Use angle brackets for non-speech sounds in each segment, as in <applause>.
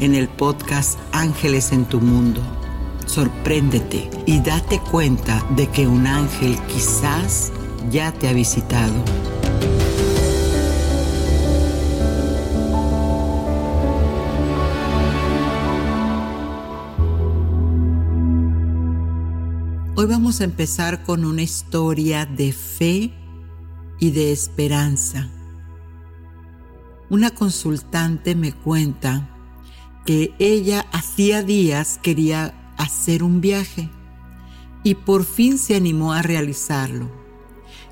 en el podcast Ángeles en tu Mundo. Sorpréndete y date cuenta de que un ángel quizás ya te ha visitado. Hoy vamos a empezar con una historia de fe y de esperanza. Una consultante me cuenta que ella hacía días quería hacer un viaje y por fin se animó a realizarlo.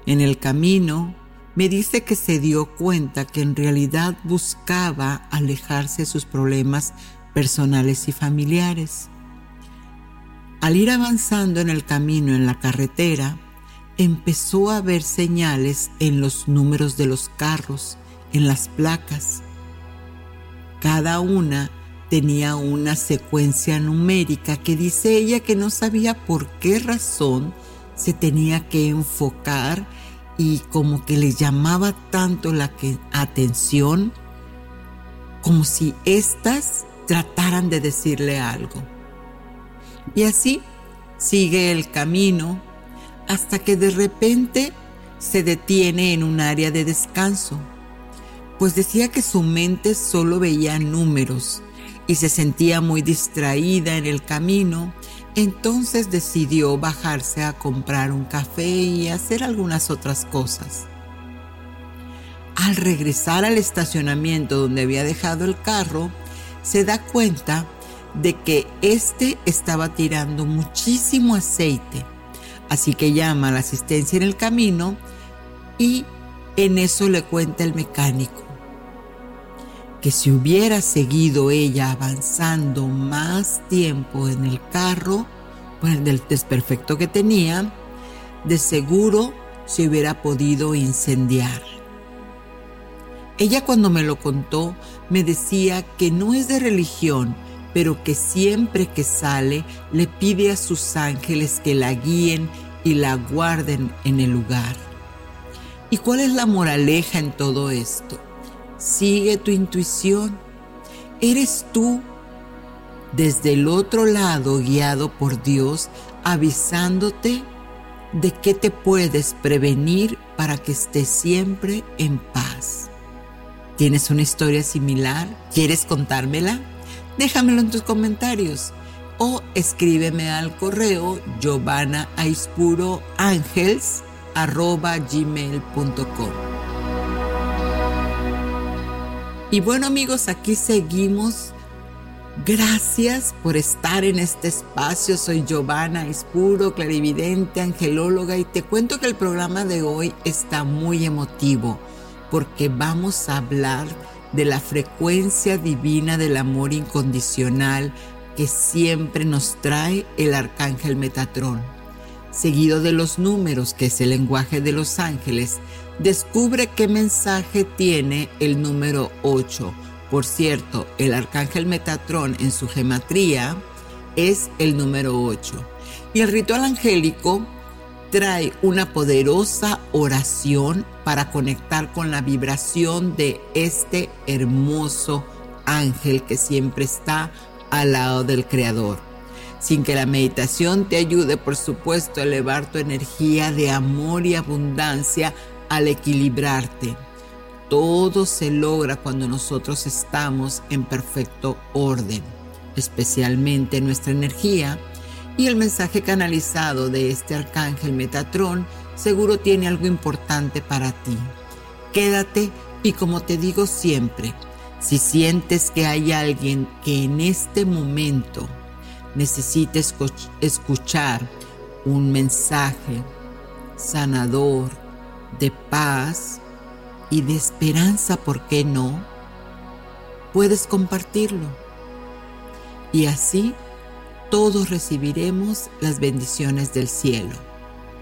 En el camino me dice que se dio cuenta que en realidad buscaba alejarse de sus problemas personales y familiares. Al ir avanzando en el camino en la carretera, empezó a ver señales en los números de los carros, en las placas. Cada una tenía una secuencia numérica que dice ella que no sabía por qué razón se tenía que enfocar y como que le llamaba tanto la atención como si éstas trataran de decirle algo. Y así sigue el camino hasta que de repente se detiene en un área de descanso, pues decía que su mente solo veía números y se sentía muy distraída en el camino, entonces decidió bajarse a comprar un café y hacer algunas otras cosas. Al regresar al estacionamiento donde había dejado el carro, se da cuenta de que éste estaba tirando muchísimo aceite. Así que llama a la asistencia en el camino y en eso le cuenta el mecánico que si hubiera seguido ella avanzando más tiempo en el carro, por el desperfecto que tenía, de seguro se hubiera podido incendiar. Ella cuando me lo contó me decía que no es de religión, pero que siempre que sale le pide a sus ángeles que la guíen y la guarden en el lugar. ¿Y cuál es la moraleja en todo esto? Sigue tu intuición. Eres tú desde el otro lado guiado por Dios avisándote de que te puedes prevenir para que estés siempre en paz. ¿Tienes una historia similar? ¿Quieres contármela? Déjamelo en tus comentarios o escríbeme al correo giovannaispuroangels.gmail.com y bueno amigos, aquí seguimos. Gracias por estar en este espacio. Soy Giovanna Espuro, clarividente, angelóloga y te cuento que el programa de hoy está muy emotivo porque vamos a hablar de la frecuencia divina del amor incondicional que siempre nos trae el arcángel Metatrón. Seguido de los números, que es el lenguaje de los ángeles, descubre qué mensaje tiene el número 8. Por cierto, el arcángel Metatrón en su gematría es el número 8. Y el ritual angélico trae una poderosa oración para conectar con la vibración de este hermoso ángel que siempre está al lado del Creador. Sin que la meditación te ayude, por supuesto, a elevar tu energía de amor y abundancia al equilibrarte. Todo se logra cuando nosotros estamos en perfecto orden, especialmente nuestra energía y el mensaje canalizado de este arcángel Metatrón seguro tiene algo importante para ti. Quédate y como te digo siempre, si sientes que hay alguien que en este momento necesite escuchar un mensaje sanador, de paz y de esperanza, ¿por qué no? Puedes compartirlo. Y así todos recibiremos las bendiciones del cielo.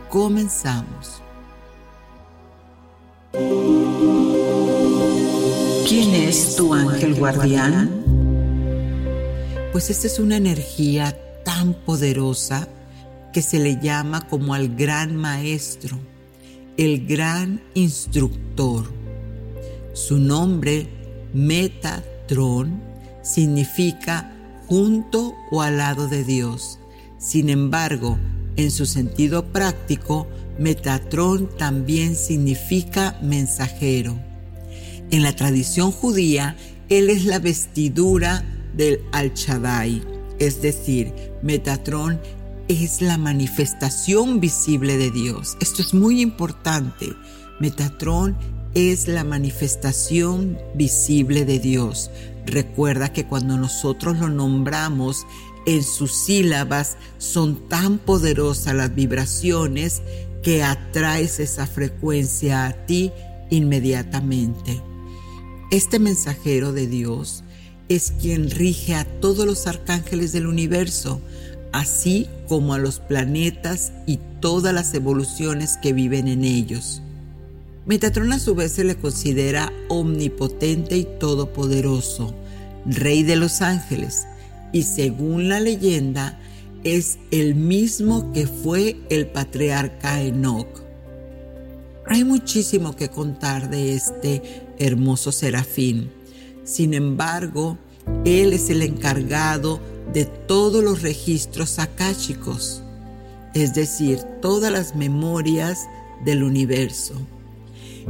Comenzamos. ¿Quién es tu ángel guardián? Pues esta es una energía tan poderosa que se le llama como al gran maestro, el gran instructor. Su nombre, Metatron, significa junto o al lado de Dios. Sin embargo, en su sentido práctico, Metatrón también significa mensajero. En la tradición judía, él es la vestidura del Al-Shaddai, es decir, Metatrón es la manifestación visible de Dios. Esto es muy importante. Metatrón es la manifestación visible de Dios. Recuerda que cuando nosotros lo nombramos, en sus sílabas son tan poderosas las vibraciones que atraes esa frecuencia a ti inmediatamente. Este mensajero de Dios es quien rige a todos los arcángeles del universo, así como a los planetas y todas las evoluciones que viven en ellos. Metatron a su vez se le considera omnipotente y todopoderoso, rey de los ángeles, y según la leyenda, es el mismo que fue el patriarca Enoch. Hay muchísimo que contar de este hermoso serafín. Sin embargo, él es el encargado de todos los registros akáshicos, es decir, todas las memorias del universo.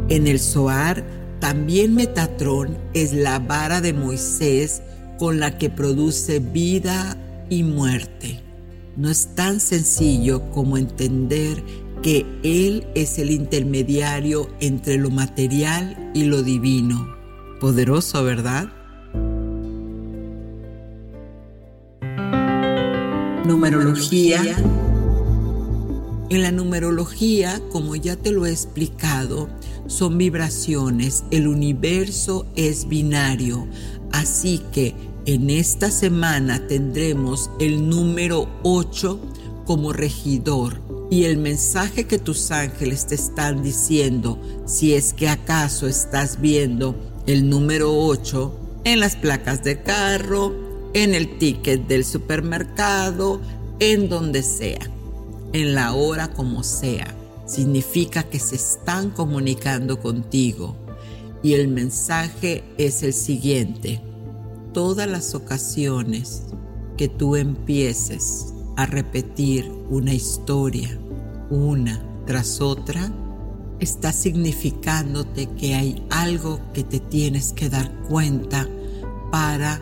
En el Zohar, también Metatrón es la vara de Moisés con la que produce vida y muerte. No es tan sencillo como entender que Él es el intermediario entre lo material y lo divino. Poderoso, ¿verdad? Numerología. En la numerología, como ya te lo he explicado, son vibraciones, el universo es binario, así que en esta semana tendremos el número 8 como regidor. Y el mensaje que tus ángeles te están diciendo, si es que acaso estás viendo el número 8 en las placas de carro, en el ticket del supermercado, en donde sea en la hora como sea. Significa que se están comunicando contigo. Y el mensaje es el siguiente. Todas las ocasiones que tú empieces a repetir una historia, una tras otra, está significándote que hay algo que te tienes que dar cuenta para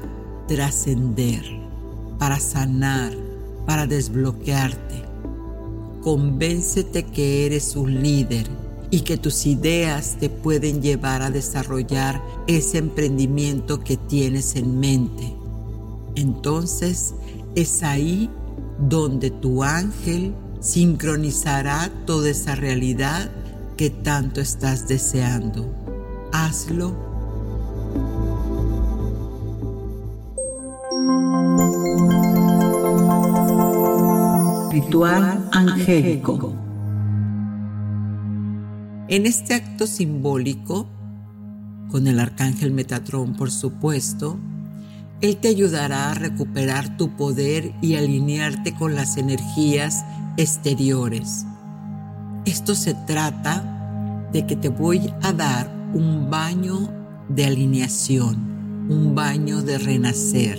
trascender, para sanar, para desbloquearte convéncete que eres un líder y que tus ideas te pueden llevar a desarrollar ese emprendimiento que tienes en mente. Entonces es ahí donde tu ángel sincronizará toda esa realidad que tanto estás deseando. Hazlo ritual angélico. En este acto simbólico, con el arcángel Metatrón por supuesto, él te ayudará a recuperar tu poder y alinearte con las energías exteriores. Esto se trata de que te voy a dar un baño de alineación, un baño de renacer,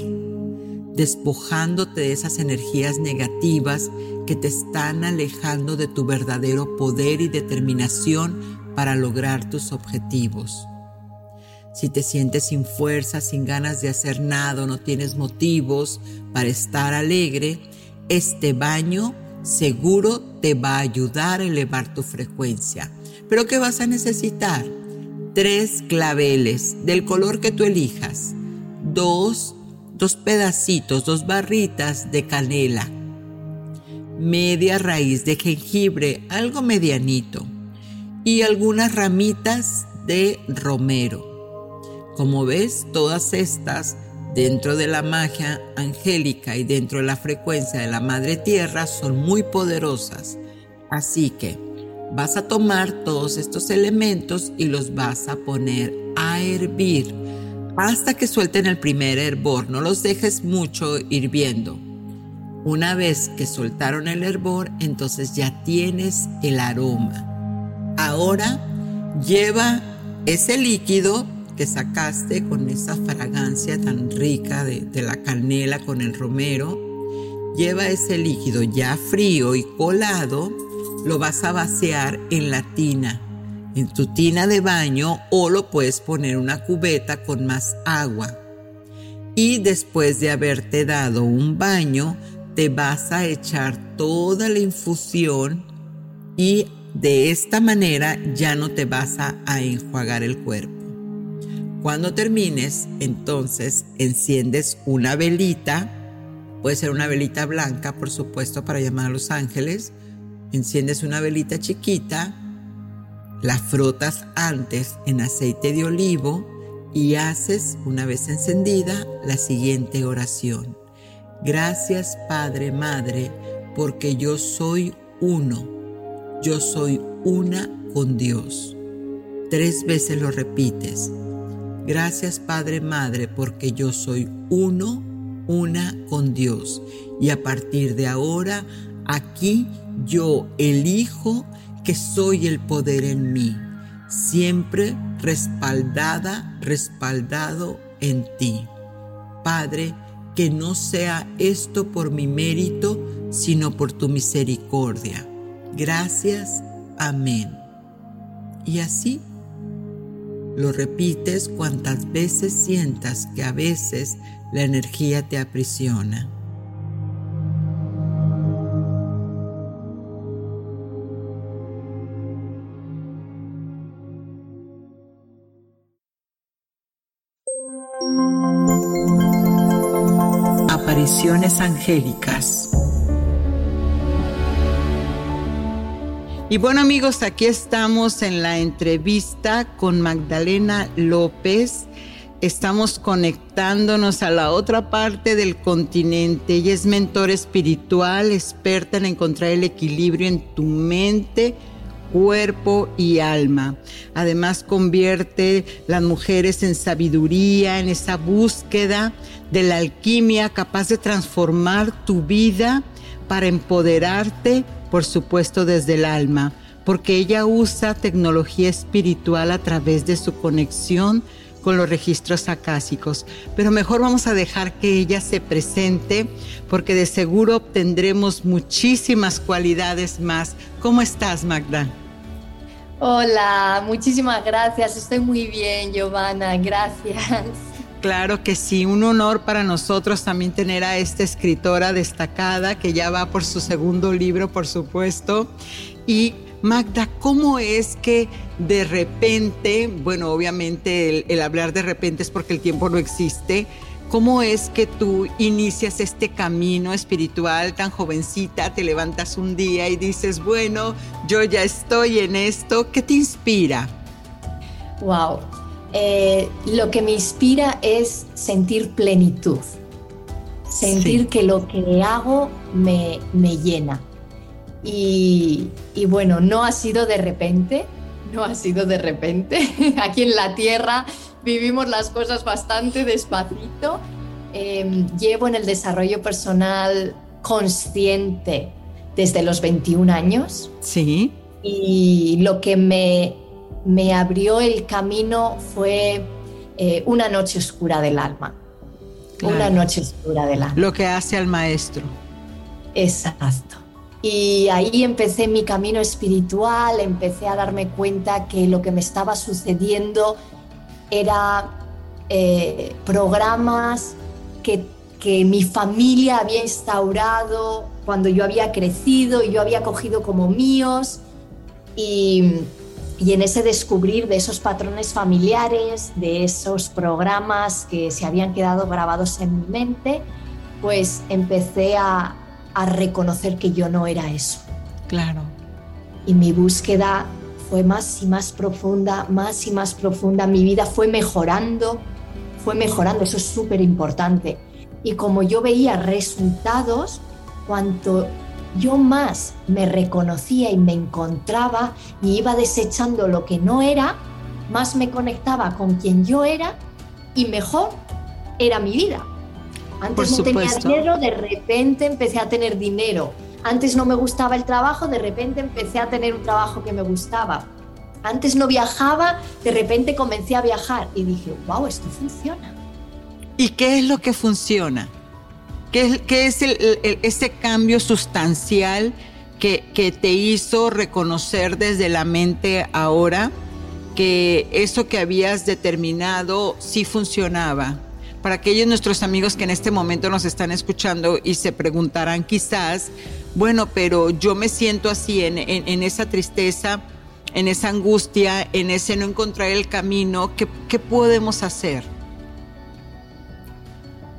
despojándote de esas energías negativas que te están alejando de tu verdadero poder y determinación para lograr tus objetivos. Si te sientes sin fuerza, sin ganas de hacer nada, no tienes motivos para estar alegre, este baño seguro te va a ayudar a elevar tu frecuencia. Pero ¿qué vas a necesitar? Tres claveles del color que tú elijas. Dos, dos pedacitos, dos barritas de canela. Media raíz de jengibre, algo medianito. Y algunas ramitas de romero. Como ves, todas estas dentro de la magia angélica y dentro de la frecuencia de la Madre Tierra son muy poderosas. Así que vas a tomar todos estos elementos y los vas a poner a hervir hasta que suelten el primer hervor. No los dejes mucho hirviendo. Una vez que soltaron el hervor, entonces ya tienes el aroma. Ahora lleva ese líquido que sacaste con esa fragancia tan rica de, la canela con el romero, lleva ese líquido ya frío y colado, lo vas a vaciar en la tina, en tu tina de baño o lo puedes poner una cubeta con más agua. Y después de haberte dado un baño, te vas a echar toda la infusión y de esta manera ya no te vas a enjuagar el cuerpo. Cuando termines, entonces enciendes una velita, puede ser una velita blanca, por supuesto, para llamar a los ángeles. Enciendes una velita chiquita, la frotas antes en aceite de olivo y haces, una vez encendida, la siguiente oración. Gracias Padre, Madre, porque yo soy uno. Yo soy una con Dios. Tres veces lo repites. Gracias Padre Madre porque yo soy uno, una con Dios. Y a partir de ahora, aquí yo elijo que soy el poder en mí, siempre respaldada, respaldado en ti. Padre, que no sea esto por mi mérito, sino por tu misericordia. Gracias. Amén. Y así lo repites cuantas veces sientas que a veces la energía te aprisiona. Angélicas. Y bueno amigos, aquí estamos en la entrevista con Magdalena López. Estamos conectándonos a la otra parte del continente. Ella es mentor espiritual, experta en encontrar el equilibrio en tu mente, cuerpo y alma. Además convierte las mujeres en sabiduría, en esa búsqueda de la alquimia capaz de transformar tu vida para empoderarte por supuesto desde el alma, porque ella usa tecnología espiritual a través de su conexión con los registros acásicos. Pero mejor vamos a dejar que ella se presente porque de seguro obtendremos muchísimas cualidades más. ¿Cómo estás, Magda? Hola, muchísimas gracias. Estoy muy bien, Giovanna. Gracias. Claro que sí, un honor para nosotros también tener a esta escritora destacada que ya va por su segundo libro, por supuesto. Y Magda, ¿cómo es que de repente, bueno, obviamente el, hablar de repente es porque el tiempo no existe, ¿cómo es que tú inicias este camino espiritual tan jovencita, te levantas un día y dices, bueno, yo ya estoy en esto, ¿qué te inspira? Wow, eh, lo que me inspira es sentir plenitud, sentir que lo que hago me, llena. Y, bueno, no ha sido de repente, no ha sido de repente. <laughs> Aquí en la Tierra vivimos las cosas bastante despacito. Em, llevo en el desarrollo personal consciente desde los 21 años. Sí. Y lo que me, me abrió el camino fue eh, una noche oscura del alma. Una noche oscura del alma. Lo que hace al maestro. Exacto. Y ahí empecé mi camino espiritual, empecé a darme cuenta que lo que me estaba sucediendo era eh, programas que, que mi familia había instaurado cuando yo había crecido y yo había cogido como míos. Y, y en ese descubrir de esos patrones familiares, de esos programas que se habían quedado grabados en mi mente, pues empecé a, a reconocer que yo no era eso. Claro. Y mi búsqueda fue más y más profunda, más y más profunda. Mi vida fue mejorando, fue mejorando, eso es súper importante. Y como yo veía resultados, cuanto yo más me reconocía y me encontraba y iba desechando lo que no era, más me conectaba con quien yo era y mejor era mi vida. Antes no tenía dinero, de repente empecé a tener dinero. Antes no me gustaba el trabajo, de repente empecé a tener un trabajo que me gustaba. Antes no viajaba, de repente comencé a viajar y dije, wow, esto funciona. ¿Y qué es lo que funciona? ¿Qué, es ese cambio sustancial que, que te hizo reconocer desde la mente ahora que eso que habías determinado sí funcionaba? Para aquellos nuestros amigos que en este momento nos están escuchando y se preguntarán quizás, bueno, pero yo me siento así en, esa tristeza, en esa angustia, en ese no encontrar el camino, ¿qué, ¿qué podemos hacer?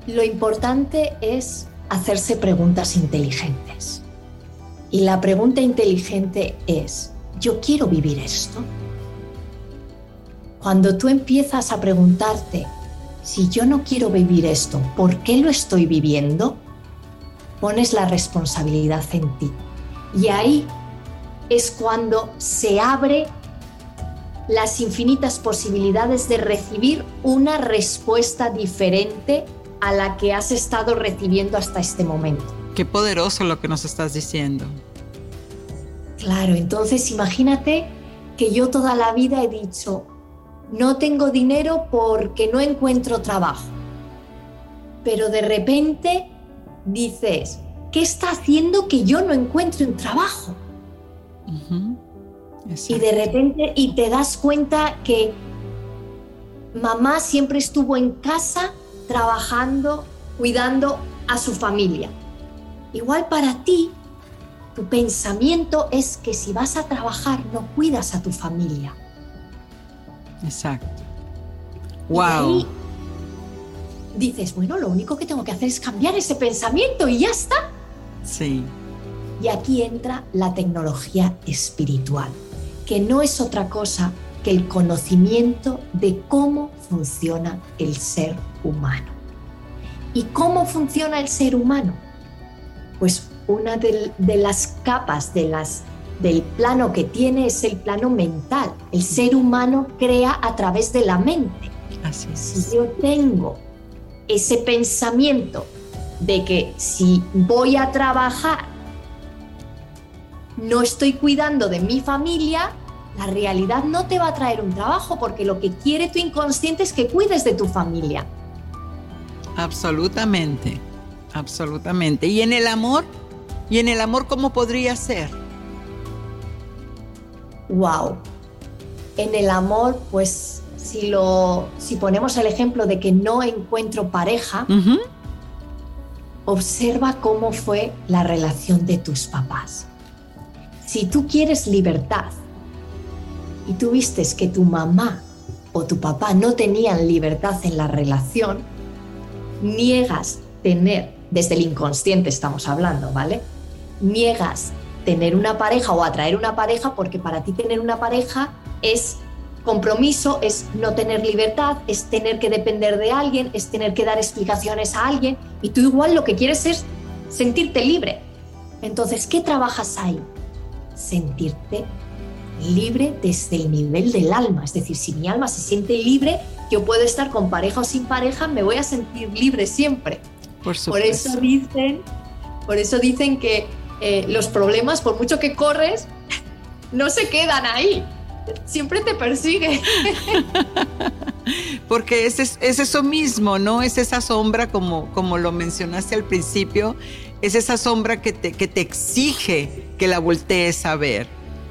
Lo importante es hacerse preguntas inteligentes. Y la pregunta inteligente es, ¿yo quiero vivir esto? Cuando tú empiezas a preguntarte, si yo no quiero vivir esto, ¿por qué lo estoy viviendo? Pones la responsabilidad en ti. Y ahí es cuando se abre las infinitas posibilidades de recibir una respuesta diferente a la que has estado recibiendo hasta este momento. Qué poderoso lo que nos estás diciendo. Claro, entonces imagínate que yo toda la vida he dicho, no tengo dinero porque no encuentro trabajo. Pero de repente dices, ¿qué está haciendo que yo no encuentre un trabajo? Y de repente, y te das cuenta que mamá siempre estuvo en casa trabajando, cuidando a su familia. Igual para ti, tu pensamiento es que si vas a trabajar no cuidas a tu familia. Exacto. Wow. dices, bueno, lo único que tengo que hacer es cambiar ese pensamiento y ya está. Sí. Y aquí entra la tecnología espiritual, que no es otra cosa que el conocimiento de cómo funciona el ser humano. ¿Y cómo funciona el ser humano? Pues una de, de las capas, de las del plano que tiene es el plano mental. El ser humano crea a través de la mente. Así es. Si yo tengo ese pensamiento de que si voy a trabajar no estoy cuidando de mi familia, la realidad no te va a traer un trabajo porque lo que quiere tu inconsciente es que cuides de tu familia. Absolutamente, absolutamente. ¿Y en el amor? ¿Y en el amor cómo podría ser? Wow. En el amor, pues si lo si ponemos el ejemplo de que no encuentro pareja, observa cómo fue la relación de tus papás. Si tú quieres libertad y tú vistes que tu mamá o tu papá no tenían libertad en la relación, niegas tener, desde el inconsciente estamos hablando, ¿vale? Niegas tener una pareja o atraer una pareja porque para ti tener una pareja es compromiso, es no tener libertad, es tener que depender de alguien, es tener que dar explicaciones a alguien y tú igual lo que quieres es sentirte libre. Entonces, ¿qué trabajas ahí? Sentirte libre desde el nivel del alma. Es decir, si mi alma se siente libre, yo puedo estar con pareja o sin pareja, me voy a sentir libre siempre. Por, por eso dicen, por eso dicen que eh, los problemas, por mucho que corres, no se quedan ahí, siempre te persigue. <laughs> Porque es, es, eso mismo, ¿no? Es esa sombra, como, como lo mencionaste al principio, es esa sombra que te, que te exige que la voltees a ver.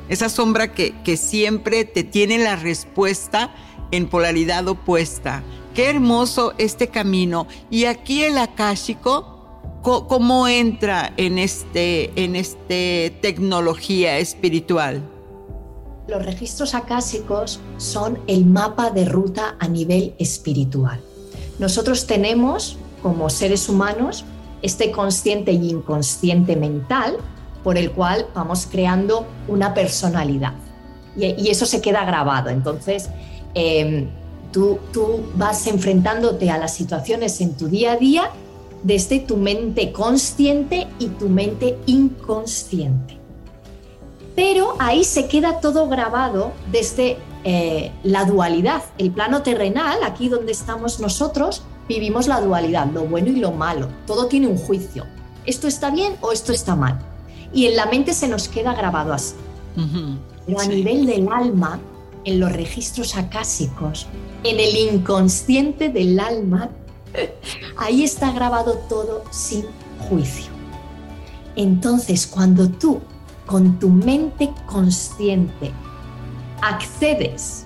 Esa sombra que, que siempre te tiene la respuesta en polaridad opuesta. Qué hermoso este camino. Y aquí el akáshico, ¿cómo entra en este, en este tecnología espiritual? Los registros acásicos son el mapa de ruta a nivel espiritual. Nosotros tenemos, como seres humanos, este consciente y inconsciente mental por el cual vamos creando una personalidad. Y, eso se queda grabado. Entonces, em, tú, tú vas enfrentándote a las situaciones en tu día a día desde tu mente consciente y tu mente inconsciente. Pero ahí se queda todo grabado desde eh, la dualidad. El plano terrenal, aquí donde estamos nosotros, vivimos la dualidad, lo bueno y lo malo. Todo tiene un juicio. Esto está bien o esto está mal. Y en la mente se nos queda grabado así. Pero a nivel del alma, en los registros acásicos, en el inconsciente del alma, <laughs> ahí está grabado todo sin juicio. Entonces, cuando tú, con tu mente consciente, accedes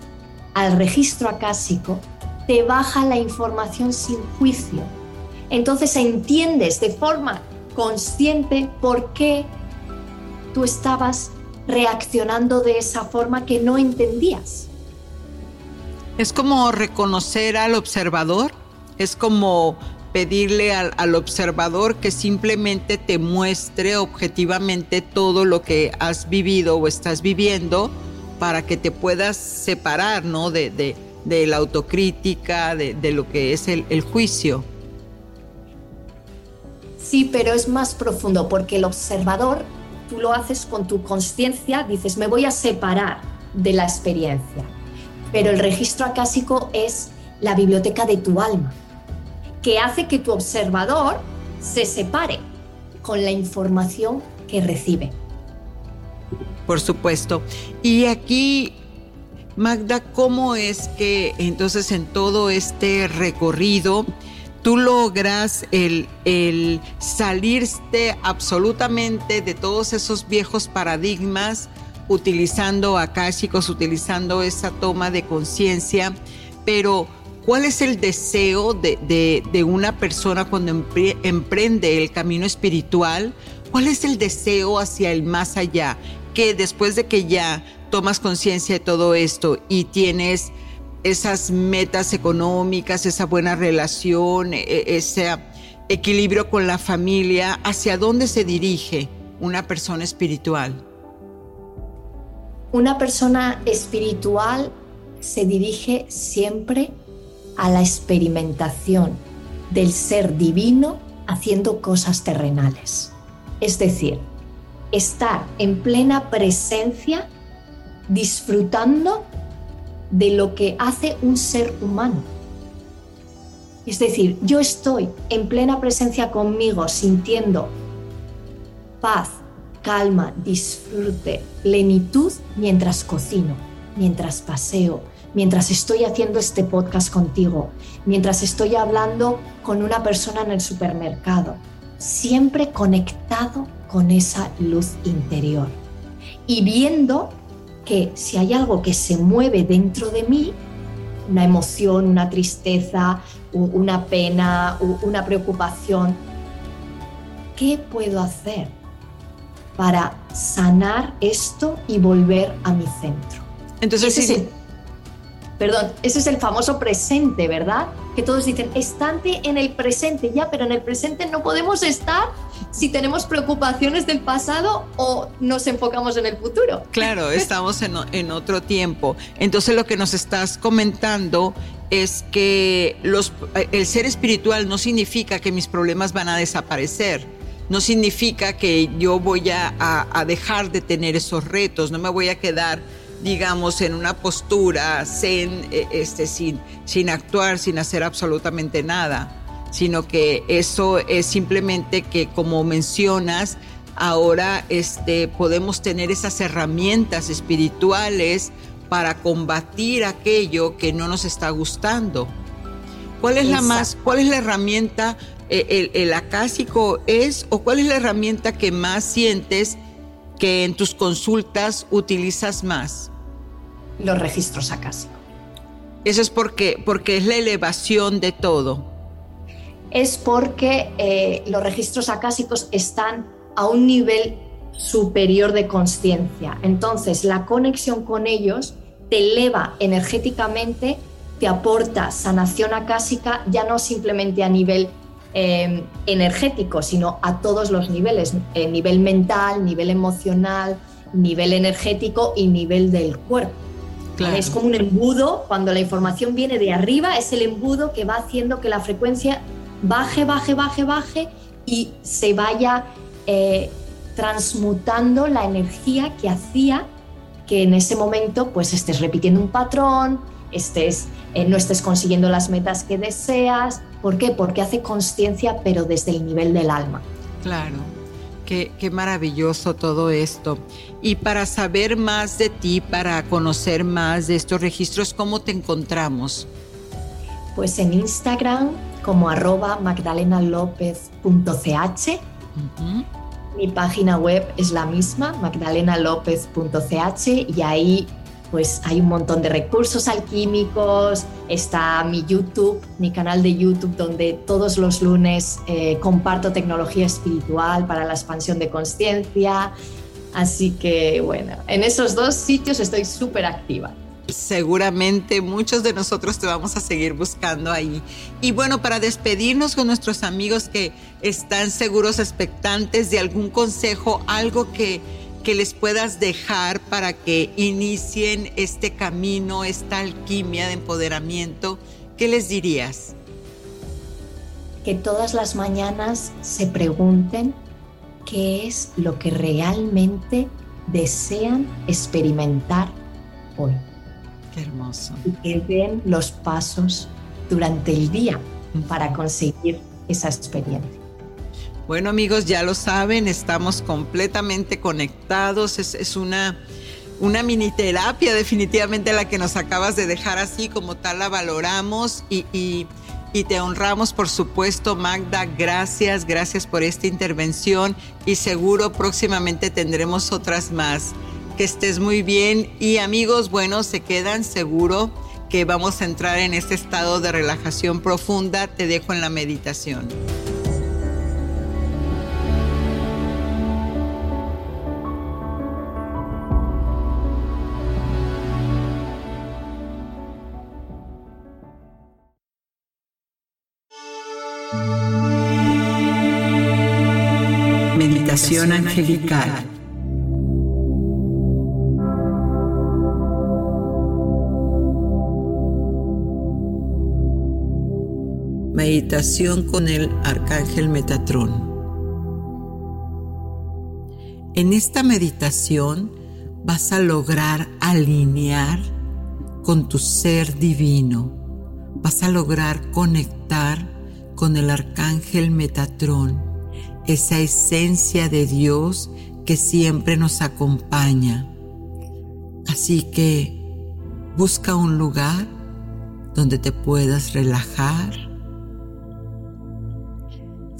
al registro acásico, te baja la información sin juicio. Entonces entiendes de forma consciente por qué tú estabas reaccionando de esa forma que no entendías. Es como reconocer al observador, es como pedirle al, observador que simplemente te muestre objetivamente todo lo que has vivido o estás viviendo para que te puedas separar ¿no? de, de la autocrítica, de, lo que es el, juicio. Sí, pero es más profundo porque el observador, tú lo haces con tu conciencia, dices, me voy a separar de la experiencia. Pero el registro acásico es la biblioteca de tu alma, que hace que tu observador se separe con la información que recibe. Por supuesto. Y aquí Magda, ¿cómo es que entonces en todo este recorrido tú logras el, el salirte absolutamente de todos esos viejos paradigmas utilizando akáshicos, utilizando esa toma de conciencia, pero ¿cuál es el deseo de, de, una persona cuando emprende el camino espiritual? ¿Cuál es el deseo hacia el más allá? Que después de que ya tomas conciencia de todo esto y tienes esas metas económicas, esa buena relación, e, e, ese equilibrio con la familia, ¿hacia dónde se dirige una persona espiritual? Una persona espiritual se dirige siempre a la experimentación del ser divino haciendo cosas terrenales. Es decir, estar en plena presencia disfrutando de lo que hace un ser humano. Es decir, yo estoy en plena presencia conmigo, sintiendo paz, calma, disfrute, plenitud mientras cocino, mientras paseo, mientras estoy haciendo este podcast contigo, mientras estoy hablando con una persona en el supermercado, siempre conectado con esa luz interior y viendo que si hay algo que se mueve dentro de mí, una emoción, una tristeza, una pena, una preocupación, ¿qué puedo hacer para sanar esto y volver a mi centro? Entonces, sí. Perdón, ese es el famoso presente, ¿verdad? Que todos dicen, estante en el presente, ya, pero en el presente no podemos estar si tenemos preocupaciones del pasado o nos enfocamos en el futuro. Claro, <laughs> estamos en, otro tiempo. Entonces lo que nos estás comentando es que los, el ser espiritual no significa que mis problemas van a desaparecer. No significa que yo voy a, dejar de tener esos retos, no me voy a quedar digamos, en una postura zen, e, este, sin, sin actuar, sin hacer absolutamente nada sino que eso es simplemente que, como mencionas, ahora este, podemos tener esas herramientas espirituales para combatir aquello que no nos está gustando. ¿Cuál es la más, cuál es la herramienta, eh, el, el, acásico es o cuál es la herramienta que más sientes que en tus consultas utilizas más? Los registros acásicos. Eso es porque, porque es la elevación de todo. Es porque eh, los registros acásicos están a un nivel superior de conciencia. Entonces, la conexión con ellos te eleva energéticamente, te aporta sanación acásica, ya no simplemente a nivel eh, energético, sino a todos los niveles, eh, nivel mental, nivel emocional, nivel energético y nivel del cuerpo. Es como un embudo, cuando la información viene de arriba, es el embudo que va haciendo que la frecuencia baje, baje, baje, baje y se vaya eh, transmutando la energía que hacía que en ese momento pues estés repitiendo un patrón, estés, eh, no estés consiguiendo las metas que deseas. ¿Por qué? Porque hace conciencia pero desde el nivel del alma. Claro. Qué, qué, maravilloso todo esto. Y para saber más de ti, para conocer más de estos registros, ¿cómo te encontramos? Pues en Instagram como arroba magdalenalopez.ch. Mi página web es la misma, magdalenalopez.ch, y ahí pues hay un montón de recursos alquímicos, está mi YouTube, mi canal de YouTube donde todos los lunes eh, comparto tecnología espiritual para la expansión de conciencia. Así que bueno, en esos dos sitios estoy súper activa seguramente muchos de nosotros te vamos a seguir buscando ahí. Y bueno, para despedirnos con nuestros amigos que están seguros expectantes de algún consejo, algo que, que les puedas dejar para que inicien este camino, esta alquimia de empoderamiento, ¿qué les dirías? Que todas las mañanas se pregunten qué es lo que realmente desean experimentar hoy. Qué hermoso. Y que den los pasos durante el día para conseguir esa experiencia. Bueno amigos, ya lo saben, estamos completamente conectados. Es, una, una mini terapia definitivamente la que nos acabas de dejar así, como tal la valoramos y, y, y te honramos por supuesto Magda. Gracias, gracias por esta intervención y seguro próximamente tendremos otras más que estés muy bien y amigos, bueno, se quedan seguro que vamos a entrar en este estado de relajación profunda. Te dejo en la meditación. Angelical. Meditación con el Arcángel Metatrón. En esta meditación vas a lograr alinear con tu ser divino. Vas a lograr conectar con el Arcángel Metatrón, esa esencia de Dios que siempre nos acompaña. Así que busca un lugar donde te puedas relajar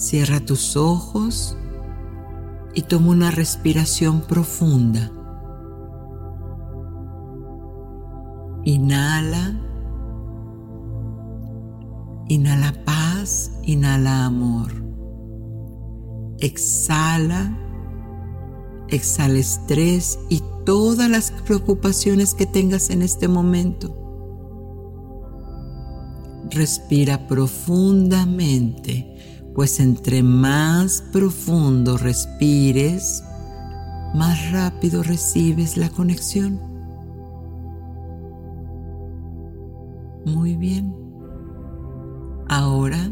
Cierra tus ojos y toma una respiración profunda. Inhala. Inhala paz, inhala amor. Exhala. Exhala estrés y todas las preocupaciones que tengas en este momento. Respira profundamente pues entre más profundo respires, más rápido recibes la conexión. Muy bien. Ahora,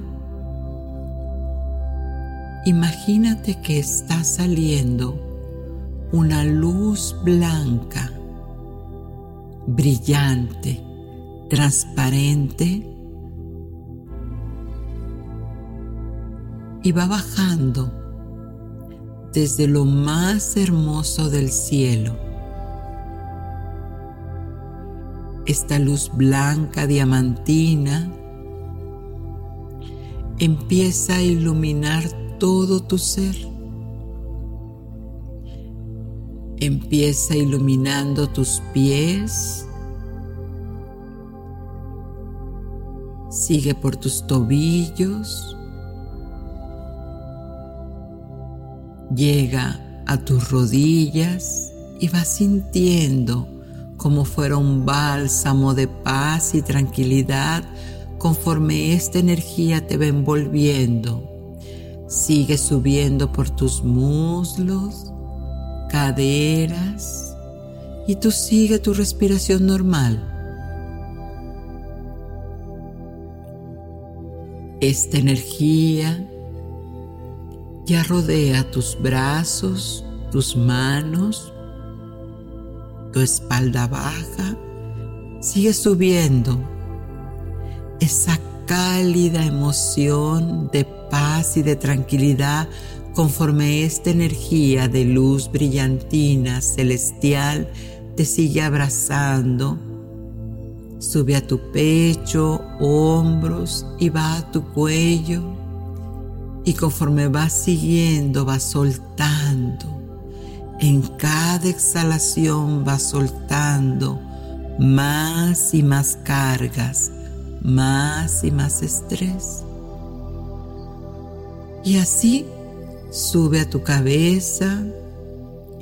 imagínate que está saliendo una luz blanca, brillante, transparente y va bajando desde lo más hermoso del cielo. Esta luz blanca diamantina empieza a iluminar todo tu ser. Empieza iluminando tus pies. Sigue por tus tobillos. Llega a tus rodillas y vas sintiendo como fuera un bálsamo de paz y tranquilidad conforme esta energía te va envolviendo. Sigue subiendo por tus muslos, caderas y tú sigue tu respiración normal. Esta energía ya rodea tus brazos, tus manos, tu espalda baja. Sigue subiendo esa cálida emoción de paz y de tranquilidad conforme esta energía de luz brillantina celestial te sigue abrazando. Sube a tu pecho, hombros y va a tu cuello. Y conforme vas siguiendo, vas soltando. En cada exhalación vas soltando más y más cargas más y más estrés. Y así sube a tu cabeza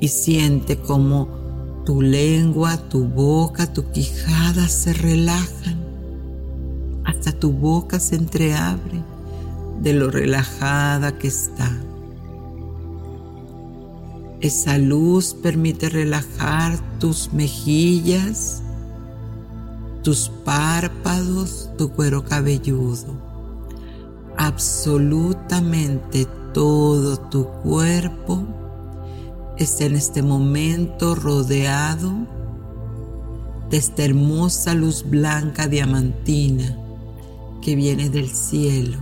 y siente como tu lengua, tu boca, tu quijada se relajan. Hasta tu boca se entreabre de lo relajada que está. Esa luz permite relajar tus mejillas, tus párpados, tu cuero cabelludo, absolutamente todo tu cuerpo está en este momento rodeado de esta hermosa luz blanca diamantina que viene del cielo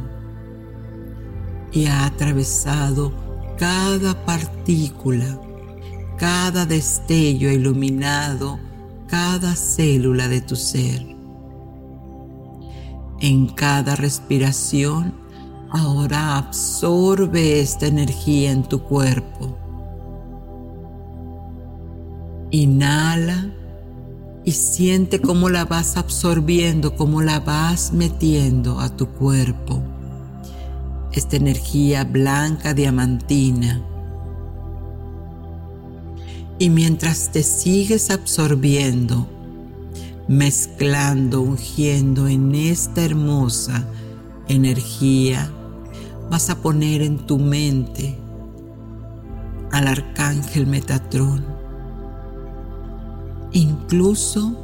y ha atravesado cada partícula, cada destello iluminado cada célula de tu ser. En cada respiración, ahora absorbe esta energía en tu cuerpo. Inhala y siente cómo la vas absorbiendo, cómo la vas metiendo a tu cuerpo. Esta energía blanca diamantina y mientras te sigues absorbiendo, mezclando, ungiendo en esta hermosa energía, vas a poner en tu mente al arcángel Metatrón. Incluso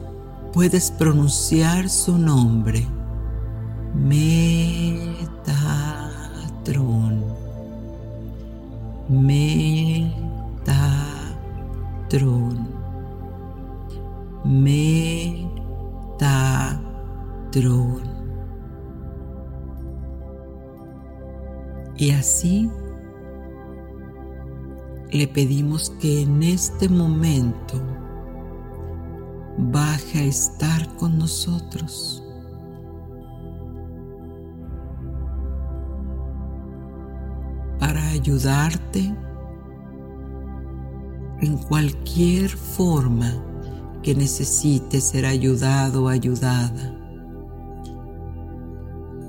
puedes pronunciar su nombre. Metatrón. Metatrón. Metatron. Y así le pedimos que en este momento baje a estar con nosotros. para ayudarte en cualquier forma que necesites ser ayudado o ayudada.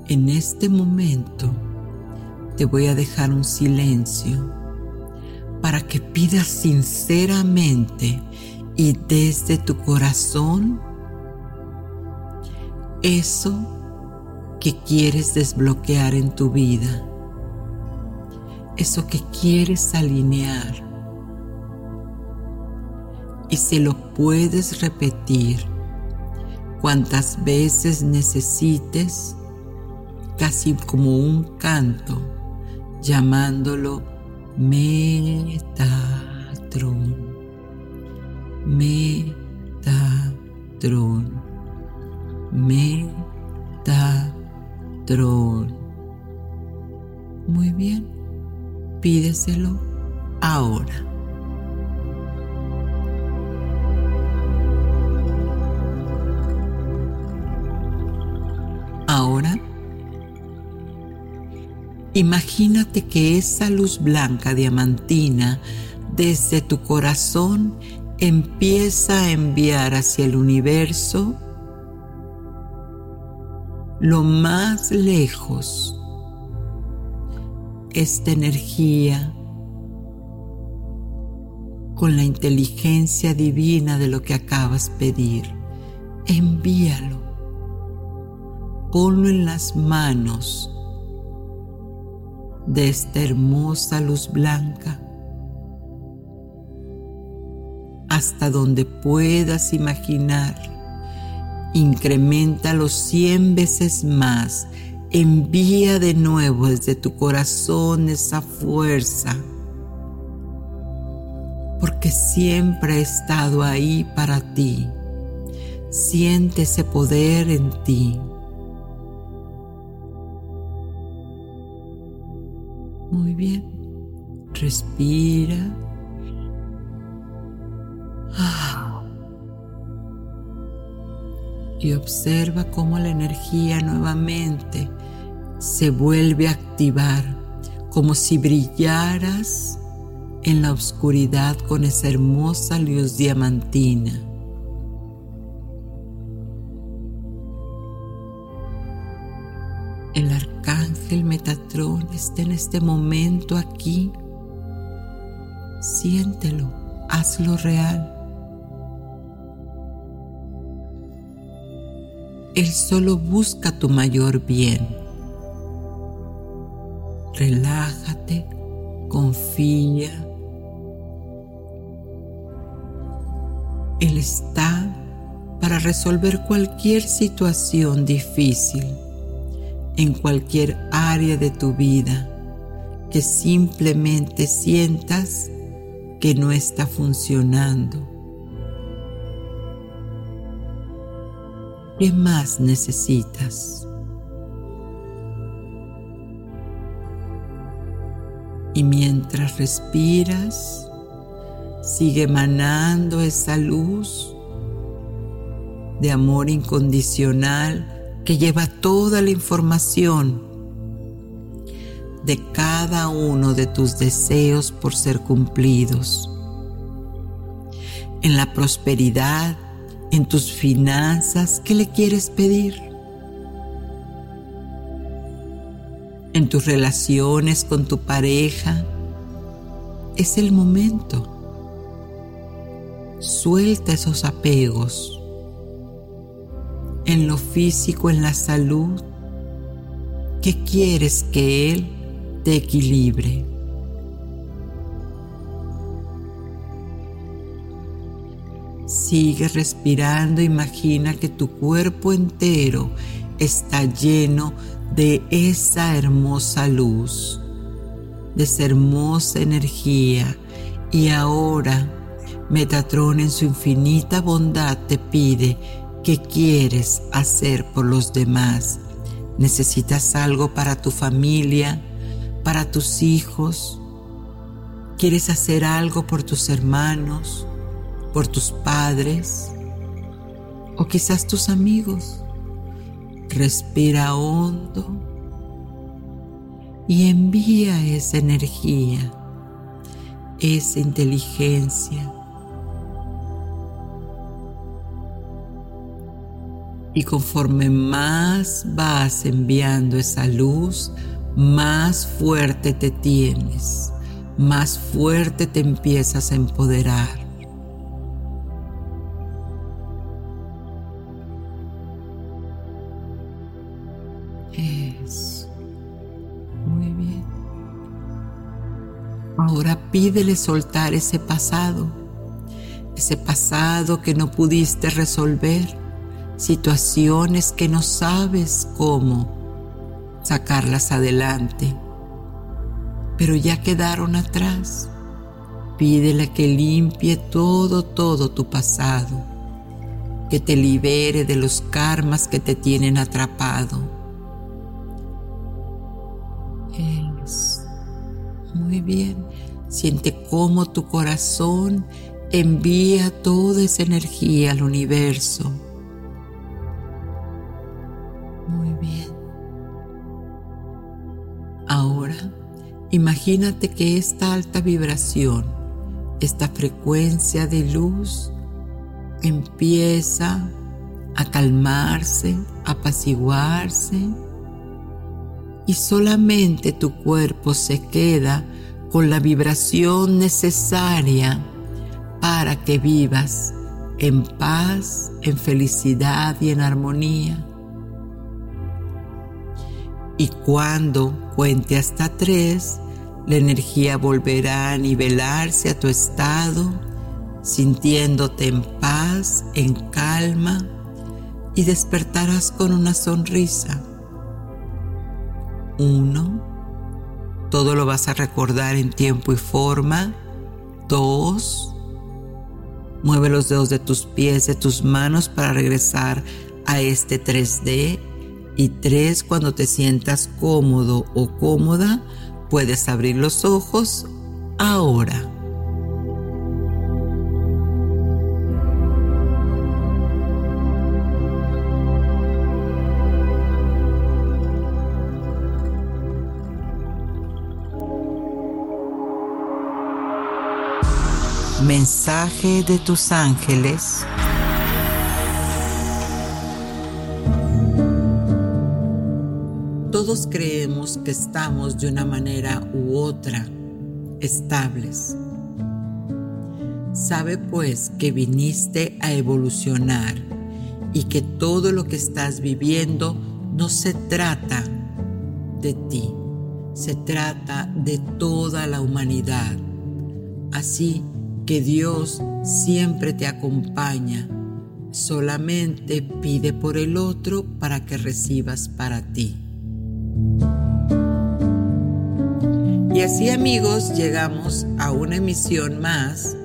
En este momento te voy a dejar un silencio para que pidas sinceramente y desde tu corazón eso que quieres desbloquear en tu vida, eso que quieres alinear. Y se lo puedes repetir cuantas veces necesites, casi como un canto, llamándolo Metatron. Metatron. Metatron. Muy bien, pídeselo ahora. Imagínate que esa luz blanca diamantina desde tu corazón empieza a enviar hacia el universo lo más lejos esta energía con la inteligencia divina de lo que acabas pedir. Envíalo. Ponlo en las manos de esta hermosa luz blanca hasta donde puedas imaginar. Incrementalo cien veces más. Envía de nuevo desde tu corazón esa fuerza. Porque siempre ha estado ahí para ti. Siente ese poder en ti. Muy bien. Respira. y observa cómo la energía nuevamente se vuelve a activar, como si brillaras en la oscuridad con esa hermosa luz diamantina. En este momento aquí. Siéntelo, hazlo real. Él solo busca tu mayor bien. Relájate, confía. Él está para resolver cualquier situación difícil en cualquier área de tu vida que simplemente sientas que no está funcionando ¿Qué más necesitas? Y mientras respiras, sigue emanando esa luz de amor incondicional que lleva toda la información de cada uno de tus deseos por ser cumplidos. En la prosperidad en tus finanzas, ¿qué le quieres pedir? En tus relaciones con tu pareja, es el momento. Suelta esos apegos. En lo físico, en la salud, ¿qué quieres que Él te equilibre? Sigue respirando, imagina que tu cuerpo entero está lleno de esa hermosa luz, de esa hermosa energía. Y ahora Metatrón en su infinita bondad te pide qué quieres hacer por los demás. ¿Necesitas algo para tu familia, para tus hijos? ¿Quieres hacer algo por tus hermanos? por tus padres o quizás tus amigos. Respira hondo y envía esa energía, esa inteligencia. Y conforme más vas enviando esa luz, más fuerte te tienes, más fuerte te empiezas a empoderar. Ahora pídele soltar ese pasado, ese pasado que no pudiste resolver, situaciones que no sabes cómo sacarlas adelante, pero ya quedaron atrás. Pídele que limpie todo, todo tu pasado, que te libere de los karmas que te tienen atrapado. Es muy bien Siente cómo tu corazón envía toda esa energía al universo. Imagínate que esta alta vibración, esta frecuencia de luz, empieza a calmarse, a apaciguarse y solamente tu cuerpo se queda con la vibración necesaria para que vivas en paz, en felicidad y en armonía. Y cuando cuente hasta tres, la energía volverá a nivelarse a tu estado, sintiéndote en paz, en calma, y despertarás con una sonrisa. Uno, todo lo vas a recordar en tiempo y forma. Dos, mueve los dedos de tus pies, de tus manos para regresar a este 3D. Y tres, cuando te sientas cómodo o cómoda, puedes abrir los ojos ahora. Mensaje de tus ángeles. Creemos que estamos de una manera u otra estables. Sabe pues que viniste a evolucionar y que todo lo que estás viviendo no se trata de ti, se trata de toda la humanidad. Así que Dios siempre te acompaña. Solamente pide por el otro para que recibas para ti. Y así amigos llegamos a una emisión más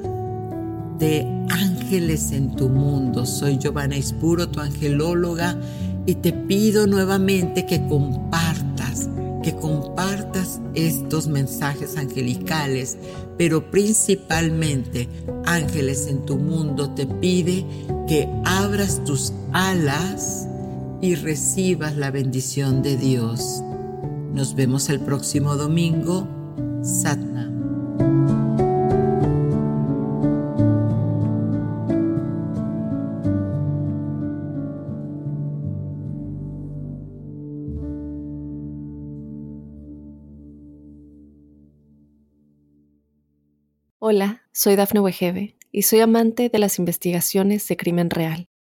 de Ángeles en tu mundo. Soy Giovanna Ispuro, tu angelóloga, y te pido nuevamente que compartas que compartas estos mensajes angelicales, pero principalmente Ángeles en tu mundo te pide que abras tus alas y recibas la bendición de Dios. Nos vemos el próximo domingo. Satna. Hola, soy Dafne Wegebe y soy amante de las investigaciones de crimen real.